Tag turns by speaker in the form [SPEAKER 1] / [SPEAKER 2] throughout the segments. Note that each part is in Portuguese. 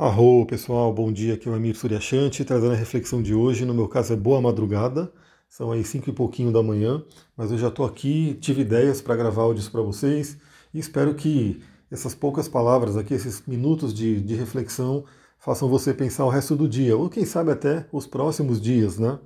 [SPEAKER 1] Arro, pessoal, bom dia, aqui é o Amir Suryashanti, trazendo a reflexão de hoje, no meu caso é boa madrugada, são aí cinco e pouquinho da manhã, mas eu já estou aqui, tive ideias para gravar áudios para vocês e espero que essas poucas palavras aqui, esses minutos de, de reflexão, façam você pensar o resto do dia, ou quem sabe até os próximos dias, né?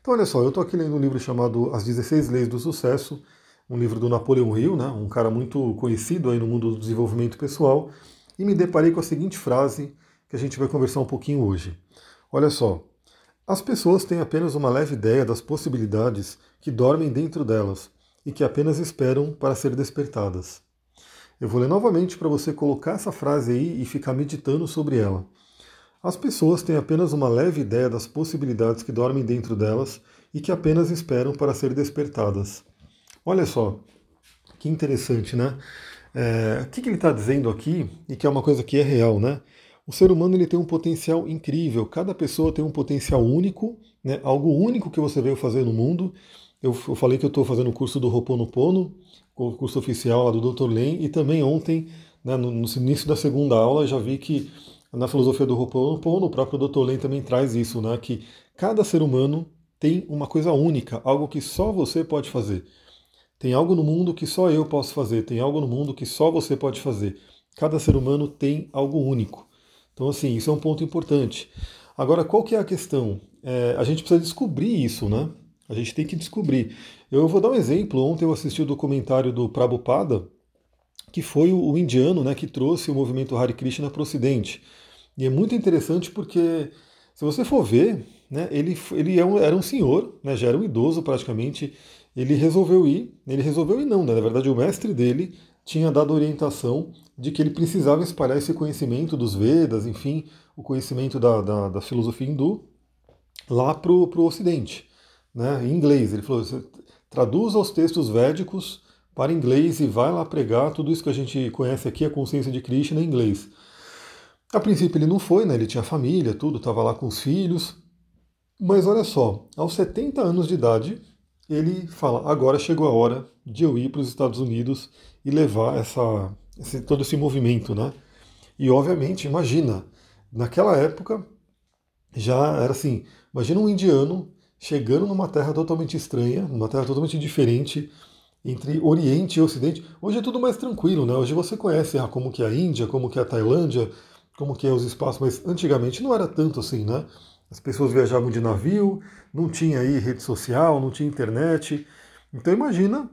[SPEAKER 1] Então olha só, eu estou aqui lendo um livro chamado As 16 Leis do Sucesso, um livro do Napoleão Hill, né, um cara muito conhecido aí no mundo do desenvolvimento pessoal, e me deparei com a seguinte frase que a gente vai conversar um pouquinho hoje. Olha só, as pessoas têm apenas uma leve ideia das possibilidades que dormem dentro delas e que apenas esperam para ser despertadas. Eu vou ler novamente para você colocar essa frase aí e ficar meditando sobre ela. As pessoas têm apenas uma leve ideia das possibilidades que dormem dentro delas e que apenas esperam para ser despertadas. Olha só, que interessante, né? É, o que, que ele está dizendo aqui, e que é uma coisa que é real, né? O ser humano ele tem um potencial incrível, cada pessoa tem um potencial único, né, algo único que você veio fazer no mundo. Eu, eu falei que eu estou fazendo o curso do Roponopono, o curso oficial lá do Dr. Len, e também ontem, né, no, no, início da segunda aula, já vi que na filosofia do Roponopono, o próprio Dr. Len também traz isso, né, que cada ser humano tem uma coisa única, algo que só você pode fazer. Tem algo no mundo que só eu posso fazer, tem algo no mundo que só você pode fazer. Cada ser humano tem algo único. Então, assim, isso é um ponto importante. Agora, qual que é a questão? É, a gente precisa descobrir isso, né? A gente tem que descobrir. Eu vou dar um exemplo. Ontem eu assisti o documentário do Prabhupada, que foi o, indiano né, que trouxe o movimento Hare Krishna para o Ocidente. E é muito interessante porque, se você for ver, né, ele, ele é era um senhor, né, já era um idoso praticamente, ele resolveu ir, ele resolveu ir não, né, na verdade o mestre dele tinha dado orientação de que ele precisava espalhar esse conhecimento dos Vedas, enfim, o conhecimento da, da, da filosofia hindu, lá para o Ocidente, né, em inglês. Ele falou: traduza os textos védicos para inglês e vai lá pregar tudo isso que a gente conhece aqui, a consciência de Krishna, em inglês. A princípio ele não foi, né, ele tinha família, tudo, estava lá com os filhos. Mas olha só, aos 70 anos de idade, ele fala: agora chegou a hora de eu ir para os Estados Unidos e levar essa, esse, todo esse movimento, né? E obviamente, imagina, naquela época já era assim, imagina um indiano chegando numa terra totalmente estranha, numa terra totalmente diferente entre Oriente e Ocidente. Hoje é tudo mais tranquilo, né? Hoje você conhece ah, como que é a Índia, como que é a Tailândia, como que é os espaços, mas antigamente não era tanto assim, né? As pessoas viajavam de navio, não tinha aí rede social, não tinha internet. Então imagina,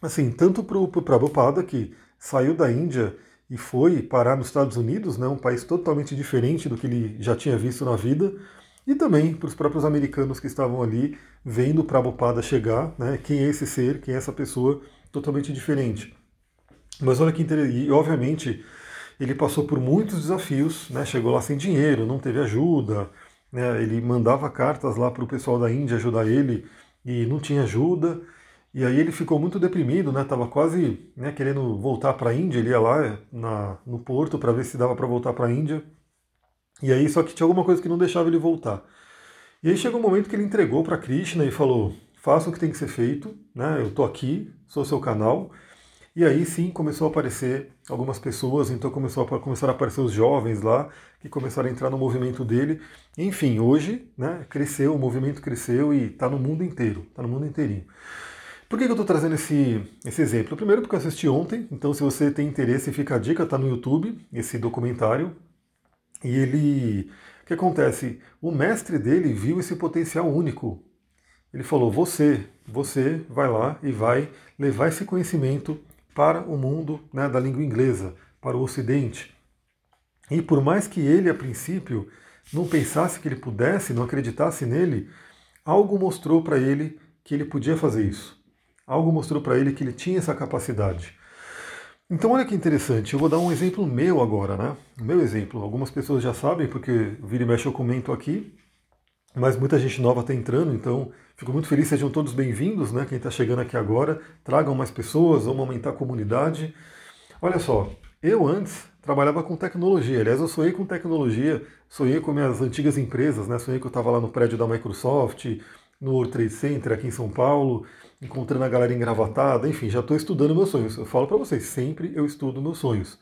[SPEAKER 1] assim, tanto para o Prabhupada, que saiu da Índia e foi parar nos Estados Unidos, né, um país totalmente diferente do que ele já tinha visto na vida, e também para os próprios americanos que estavam ali vendo o Prabhupada chegar, né, quem é esse ser, quem é essa pessoa totalmente diferente. Mas olha que interessante, e obviamente ele passou por muitos desafios, né, chegou lá sem dinheiro, não teve ajuda, né, ele mandava cartas lá para o pessoal da Índia ajudar ele e não tinha ajuda. E aí ele ficou muito deprimido, né? Tava quase né, querendo voltar para a Índia. Ele ia lá na, no porto para ver se dava para voltar para a Índia. E aí só que tinha alguma coisa que não deixava ele voltar. E aí chegou um momento que ele entregou para Krishna e falou: faça o que tem que ser feito, né? Eu tô aqui, sou seu canal. E aí sim começou a aparecer algumas pessoas, então começou a, começaram a aparecer os jovens lá, que começaram a entrar no movimento dele. Enfim, hoje né, cresceu, o movimento cresceu e está no mundo inteiro, está no mundo inteirinho. Por que, que eu estou trazendo esse, esse exemplo? Primeiro porque eu assisti ontem, então se você tem interesse, fica a dica, está no YouTube, esse documentário. E ele. O que acontece? O mestre dele viu esse potencial único. Ele falou: você, você vai lá e vai levar esse conhecimento para o mundo né, da língua inglesa, para o Ocidente. E por mais que ele, a princípio, não pensasse que ele pudesse, não acreditasse nele, algo mostrou para ele que ele podia fazer isso. Algo mostrou para ele que ele tinha essa capacidade. Então olha que interessante, eu vou dar um exemplo meu agora, né? O meu exemplo. Algumas pessoas já sabem, porque vira e mexe eu comento aqui, mas muita gente nova está entrando, então fico muito feliz, sejam todos bem-vindos, né? Quem está chegando aqui agora, tragam mais pessoas, vamos aumentar a comunidade. Olha só, eu antes trabalhava com tecnologia, aliás, eu sonhei com tecnologia, sonhei com minhas antigas empresas, né? Sonhei que eu estava lá no prédio da Microsoft, no World Trade Center aqui em São Paulo, encontrando a galera engravatada, enfim, já estou estudando meus sonhos. Eu falo para vocês, sempre eu estudo meus sonhos.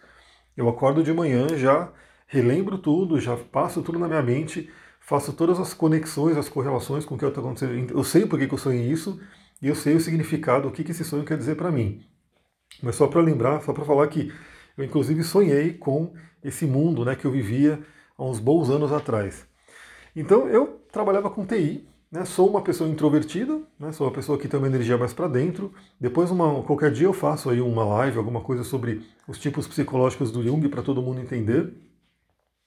[SPEAKER 1] Eu acordo de manhã já relembro tudo, já passo tudo na minha mente, faço todas as conexões, as correlações com o que está acontecendo. Eu sei por que, eu sonhei isso e eu sei o significado, o que, que esse sonho quer dizer para mim. Mas só para lembrar, só para falar que eu inclusive sonhei com esse mundo né, que eu vivia há uns bons anos atrás. Então eu trabalhava com TI, né, sou uma pessoa introvertida, né, sou uma pessoa que tem uma energia mais para dentro. Depois, uma, qualquer dia eu faço aí uma live, alguma coisa sobre os tipos psicológicos do Jung para todo mundo entender.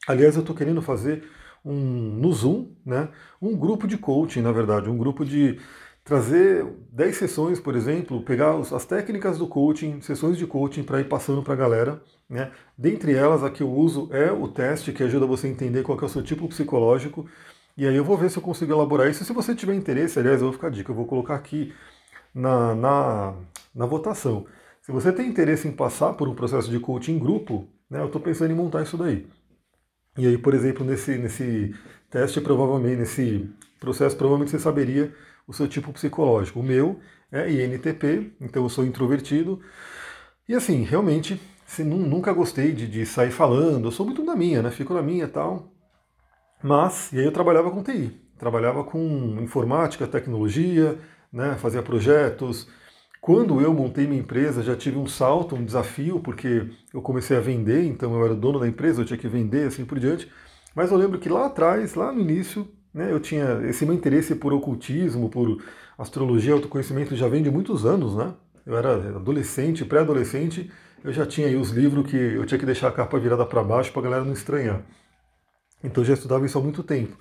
[SPEAKER 1] Aliás, eu estou querendo fazer um, no Zoom, né, um grupo de coaching, na verdade, um grupo de trazer 10 sessões, por exemplo, pegar as técnicas do coaching, sessões de coaching para ir passando para a galera. Né? Dentre elas, a que eu uso é o teste que ajuda você a entender qual é o seu tipo psicológico. E aí eu vou ver se eu consigo elaborar isso. Se você tiver interesse, aliás, eu vou ficar a dica, eu vou colocar aqui na, na, na votação. Se você tem interesse em passar por um processo de coaching em grupo, né, eu estou pensando em montar isso daí. E aí, por exemplo, nesse, nesse teste, provavelmente, nesse processo, provavelmente você saberia o seu tipo psicológico. O meu é INTP, então eu sou introvertido. E assim, realmente, nunca gostei de, de sair falando, eu sou muito na minha, né? Fico na minha e tal. Mas, e aí eu trabalhava com TI, trabalhava com informática, tecnologia, né, fazia projetos. Quando eu montei minha empresa, já tive um salto, um desafio, porque eu comecei a vender, então eu era dono da empresa, eu tinha que vender, assim por diante. Mas eu lembro que lá atrás, lá no início, né, eu tinha esse meu interesse por ocultismo, por astrologia, autoconhecimento já vem de muitos anos, né? Eu era adolescente, pré-adolescente, eu já tinha aí os livros que eu tinha que deixar a capa virada para baixo para a galera não estranhar. Então eu já estudava isso há muito tempo.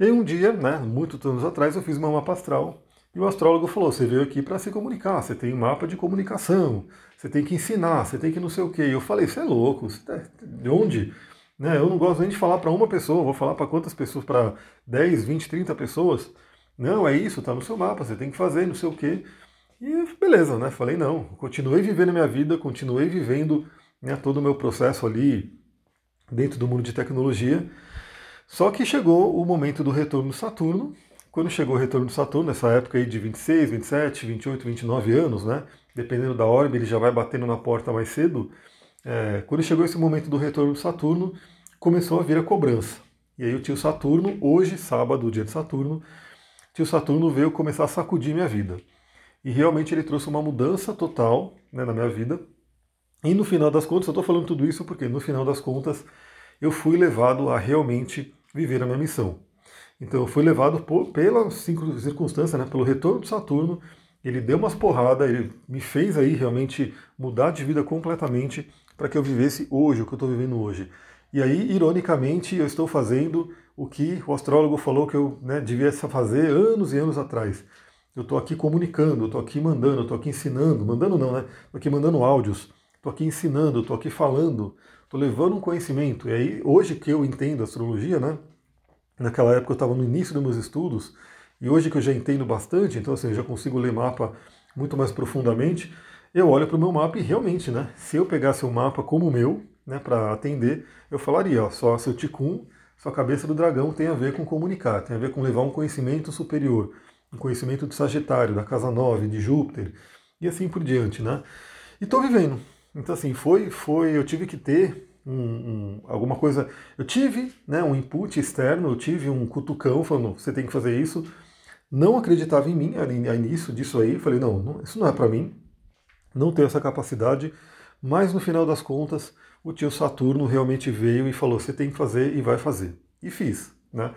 [SPEAKER 1] E aí um dia, né, muitos anos atrás, eu fiz uma mapa astral e o astrólogo falou: você veio aqui para se comunicar, você tem um mapa de comunicação, você tem que ensinar, você tem que não sei o quê. E eu falei: você é louco, tá... de onde? Né, eu não gosto nem de falar para uma pessoa, vou falar para quantas pessoas? Para 10, 20, 30 pessoas? Não, é isso, tá no seu mapa, você tem que fazer, não sei o quê. E beleza, né? Falei: não, continuei vivendo a minha vida, continuei vivendo né, todo o meu processo ali dentro do mundo de tecnologia. Só que chegou o momento do retorno de Saturno. Quando chegou o retorno de Saturno, nessa época aí de 26, 27, 28, 29 anos, né? Dependendo da órbita, ele já vai batendo na porta mais cedo. É, quando chegou esse momento do retorno de Saturno, começou a vir a cobrança. E aí o tio Saturno, hoje, sábado, dia de Saturno, tio Saturno veio começar a sacudir minha vida. E realmente ele trouxe uma mudança total né, na minha vida. E no final das contas, eu estou falando tudo isso porque no final das contas eu fui levado a realmente viver a minha missão. Então eu fui levado por, pela circunstância, né, pelo retorno de Saturno, ele deu umas porradas, ele me fez aí realmente mudar de vida completamente para que eu vivesse hoje, o que eu estou vivendo hoje. E aí, ironicamente, eu estou fazendo o que o astrólogo falou que eu né, devia fazer anos e anos atrás. Eu estou aqui comunicando, estou aqui mandando, estou aqui ensinando, mandando não, né? Estou aqui mandando áudios, estou aqui ensinando, estou aqui falando, estou levando um conhecimento. E aí, hoje que eu entendo astrologia, né? Naquela época eu estava no início dos meus estudos, e hoje que eu já entendo bastante, então assim, eu já consigo ler mapa muito mais profundamente, eu olho para o meu mapa e realmente, né? Se eu pegasse um mapa como o meu, né, para atender, eu falaria, ó, só seu ticum, sua cabeça do dragão tem a ver com comunicar, tem a ver com levar um conhecimento superior, um conhecimento de Sagitário, da casa 9, de Júpiter, e assim por diante, né? E estou vivendo, então, assim, foi, foi, eu tive que ter um, um, alguma coisa. Eu tive né, um input externo, eu tive um cutucão falando, você tem que fazer isso. Não acreditava em mim ali, início disso aí. Falei, não, não isso não é para mim, não tenho essa capacidade. Mas no final das contas, o tio Saturno realmente veio e falou: você tem que fazer e vai fazer. E fiz. Né?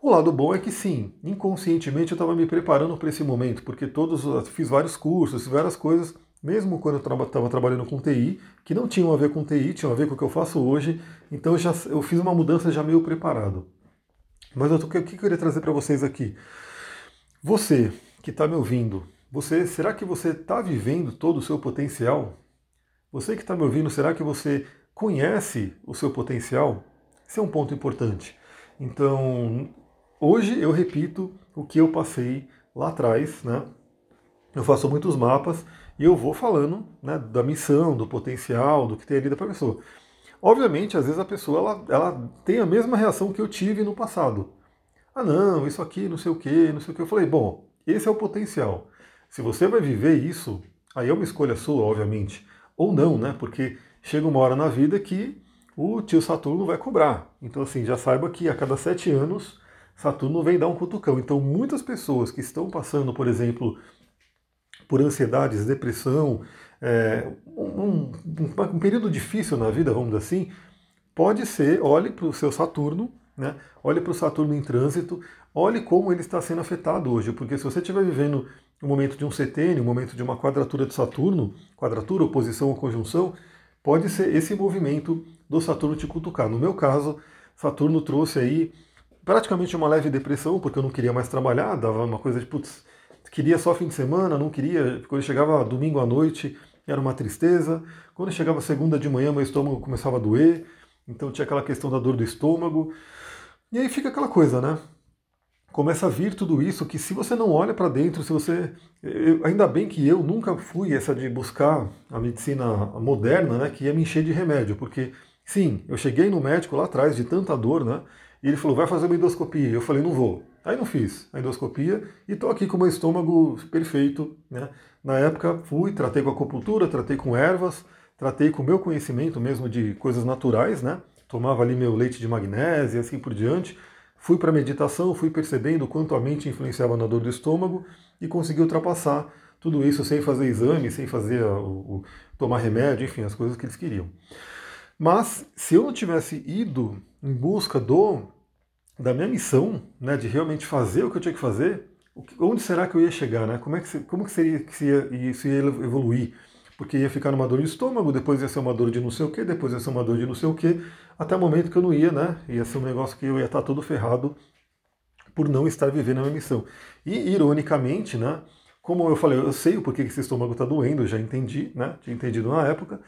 [SPEAKER 1] O lado bom é que sim, inconscientemente eu estava me preparando para esse momento, porque todos fiz vários cursos, várias coisas mesmo quando eu estava trabalhando com TI, que não tinham a ver com TI, tinham a ver com o que eu faço hoje, então eu, já, eu fiz uma mudança já meio preparado. Mas eu, o que eu queria trazer para vocês aqui? Você que está me ouvindo, você, será que você está vivendo todo o seu potencial? Você que está me ouvindo, será que você conhece o seu potencial? Esse é um ponto importante. Então, hoje eu repito o que eu passei lá atrás, né? Eu faço muitos mapas e eu vou falando né, da missão, do potencial, do que tem ali da pessoa. Obviamente, às vezes a pessoa ela, ela tem a mesma reação que eu tive no passado. Ah, não, isso aqui, não sei o que, não sei o que. Eu falei, bom, esse é o potencial. Se você vai viver isso, aí é uma escolha sua, obviamente. Ou não, né? Porque chega uma hora na vida que o tio Saturno vai cobrar. Então, assim, já saiba que a cada sete anos Saturno vem dar um cutucão. Então, muitas pessoas que estão passando, por exemplo, por ansiedades, depressão, é, um, um, um, período difícil na vida, vamos dizer assim, pode ser, olhe para o seu Saturno, né? olhe para o Saturno em trânsito, olhe como ele está sendo afetado hoje, porque se você estiver vivendo um momento de um setênio, um momento de uma quadratura de Saturno, quadratura, oposição ou conjunção, pode ser esse movimento do Saturno te cutucar. No meu caso, Saturno trouxe aí praticamente uma leve depressão, porque eu não queria mais trabalhar, dava uma coisa de, putz, queria só fim de semana, não queria. Quando chegava domingo à noite, era uma tristeza. Quando chegava segunda de manhã, meu estômago começava a doer. Então tinha aquela questão da dor do estômago. E aí fica aquela coisa, né? Começa a vir tudo isso que se você não olha para dentro, se você. Eu, ainda bem que eu nunca fui essa de buscar a medicina moderna, né? Que ia me encher de remédio, porque sim, eu cheguei no médico lá atrás de tanta dor, né? E ele falou, vai fazer uma endoscopia. Eu falei, não vou. Aí não fiz a endoscopia e estou aqui com o meu estômago perfeito. Né? Na época fui, tratei com acupuntura, tratei com ervas, tratei com o meu conhecimento mesmo de coisas naturais, né? Tomava ali meu leite de magnésio e assim por diante. Fui para meditação, fui percebendo o quanto a mente influenciava na dor do estômago e consegui ultrapassar tudo isso sem fazer exame, sem fazer o, o tomar remédio, enfim, as coisas que eles queriam. Mas se eu não tivesse ido em busca do da minha missão, né, de realmente fazer o que eu tinha que fazer, onde será que eu ia chegar, né? Como é que como que seria que ia, isso ia evoluir? Porque ia ficar numa dor de estômago, depois ia ser uma dor de não sei o que, depois ia ser uma dor de não sei o que, até o momento que eu não ia, né? Ia ser um negócio que eu ia estar todo ferrado por não estar vivendo a minha missão. E ironicamente, né? Como eu falei, eu sei o porquê que esse estômago está doendo, eu já entendi, né? Tinha entendido na época.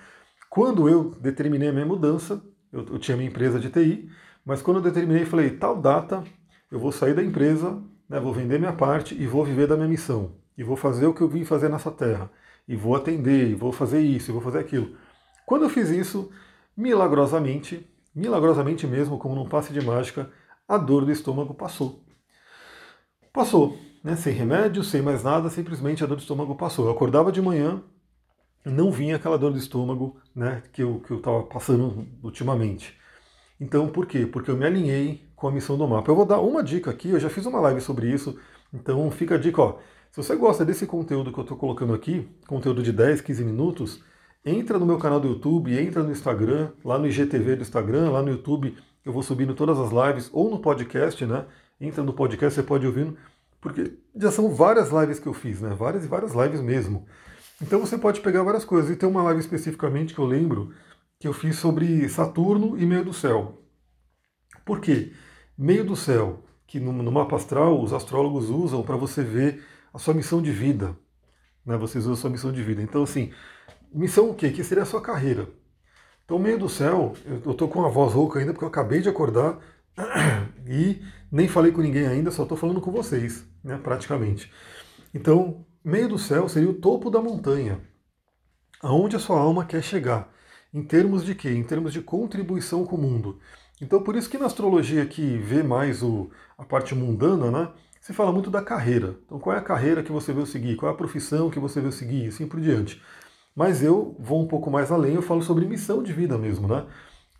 [SPEAKER 1] Quando eu determinei a minha mudança, eu, eu tinha minha empresa de TI, mas quando eu determinei, falei, tal data eu vou sair da empresa, né, vou vender minha parte e vou viver da minha missão. E vou fazer o que eu vim fazer nessa terra. E vou atender, e vou fazer isso, e vou fazer aquilo. Quando eu fiz isso, milagrosamente, milagrosamente mesmo, como num passe de mágica, a dor do estômago passou. Passou, né? sem remédio, sem mais nada, simplesmente a dor do estômago passou. Eu acordava de manhã, não vinha aquela dor do estômago né, que eu estava passando ultimamente. Então, por quê? Porque eu me alinhei com a missão do mapa. Eu vou dar uma dica aqui, eu já fiz uma live sobre isso, então fica a dica, ó. Se você gosta desse conteúdo que eu estou colocando aqui, conteúdo de 10, 15 minutos, entra no meu canal do YouTube, entra no Instagram, lá no IGTV do Instagram, lá no YouTube, eu vou subindo todas as lives, ou no podcast, né? Entra no podcast, você pode ouvir, porque já são várias lives que eu fiz, né? Várias e várias lives mesmo. Então você pode pegar várias coisas. E tem uma live especificamente que eu lembro que eu fiz sobre Saturno e meio do céu. Por quê? Meio do céu, que no, no mapa astral os astrólogos usam para você ver a sua missão de vida. Né? Vocês usam a sua missão de vida. Então, assim, missão o quê? Que seria a sua carreira. Então, meio do céu, eu estou com a voz rouca ainda porque eu acabei de acordar e nem falei com ninguém ainda, só estou falando com vocês, né, praticamente. Então, meio do céu seria o topo da montanha, aonde a sua alma quer chegar. Em termos de quê? Em termos de contribuição com o mundo. Então por isso que na astrologia que vê mais o, a parte mundana, né? Se fala muito da carreira. Então qual é a carreira que você veio seguir? Qual é a profissão que você veio seguir? E assim por diante. Mas eu vou um pouco mais além, eu falo sobre missão de vida mesmo, né?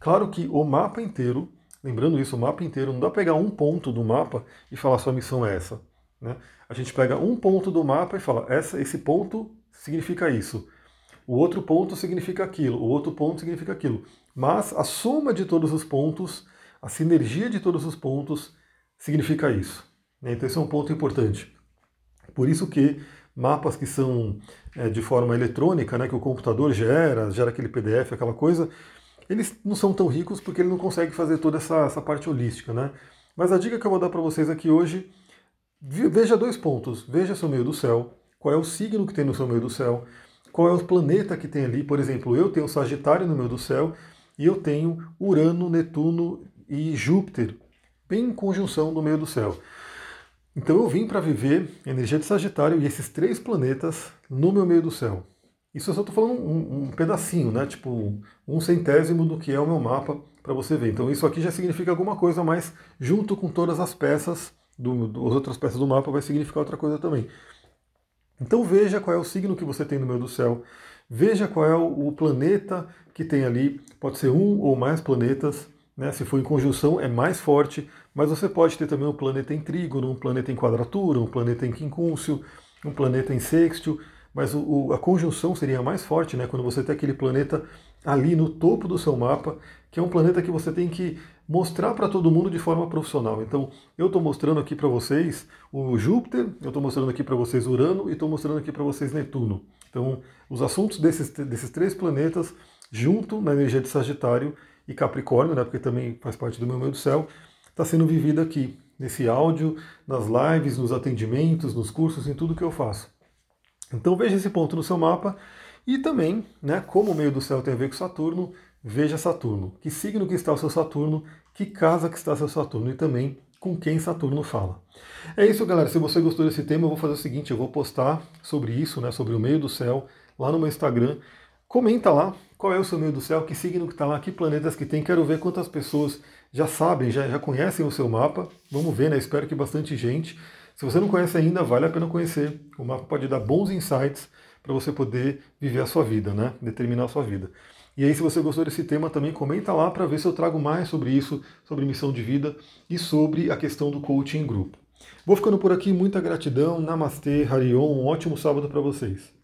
[SPEAKER 1] Claro que o mapa inteiro, lembrando isso, o mapa inteiro, não dá para pegar um ponto do mapa e falar sua missão é essa. Né? A gente pega um ponto do mapa e fala, essa, esse ponto significa isso o outro ponto significa aquilo, o outro ponto significa aquilo. Mas a soma de todos os pontos, a sinergia de todos os pontos, significa isso. Né? Então esse é um ponto importante. Por isso que mapas que são é, de forma eletrônica, né, que o computador gera, gera aquele PDF, aquela coisa, eles não são tão ricos porque ele não consegue fazer toda essa, essa parte holística. Né? Mas a dica que eu vou dar para vocês aqui hoje, veja dois pontos. Veja seu meio do céu, qual é o signo que tem no seu meio do céu, qual é o planeta que tem ali. Por exemplo, eu tenho Sagitário no meio do céu e eu tenho Urano, Netuno e Júpiter bem em conjunção no meio do céu. Então eu vim para viver energia de Sagitário e esses três planetas no meu meio do céu. Isso eu só estou falando um, um, pedacinho, né? Tipo um centésimo do que é o meu mapa para você ver. Então isso aqui já significa alguma coisa, mas junto com todas as peças, do, do, as outras peças do mapa vai significar outra coisa também. Então veja qual é o signo que você tem no meio do céu, Veja qual é o planeta que tem ali, pode ser um ou mais planetas, né? se for em conjunção é mais forte, mas você pode ter também um planeta em trígono, um planeta em quadratura, um planeta em quincúncio, um planeta em sextil, mas o, o, a conjunção seria mais forte, né? Quando você tem aquele planeta ali no topo do seu mapa, que é um planeta que você tem que mostrar para todo mundo de forma profissional. Então, eu estou mostrando aqui para vocês o Júpiter, eu estou mostrando aqui para vocês Urano e estou mostrando aqui para vocês Netuno. Então, os assuntos desses, desses três planetas, junto na energia de Sagitário e Capricórnio, né, porque também faz parte do meu meio do céu, está sendo vivido aqui, nesse áudio, nas lives, nos atendimentos, nos cursos, em tudo que eu faço. Então veja esse ponto no seu mapa e também, né, como o meio do céu tem a ver com Saturno, veja Saturno. Que signo que está o seu Saturno, que casa que está o seu Saturno e também com quem Saturno fala. É isso, galera. Se você gostou desse tema, eu vou fazer o seguinte: eu vou postar sobre isso, né, sobre o meio do céu, lá no meu Instagram. Comenta lá qual é o seu meio do céu, que signo que está lá, que planetas que tem. Quero ver quantas pessoas já sabem, já, já conhecem o seu mapa. Vamos ver, né? Espero que bastante gente. Se você não conhece ainda, vale a pena conhecer. O mapa pode dar bons insights para você poder viver a sua vida, né? Determinar a sua vida. E aí, se você gostou desse tema, também comenta lá para ver se eu trago mais sobre isso, sobre missão de vida e sobre a questão do coaching em grupo. Vou ficando por aqui, muita gratidão, Namastê, Harion, um ótimo sábado para vocês.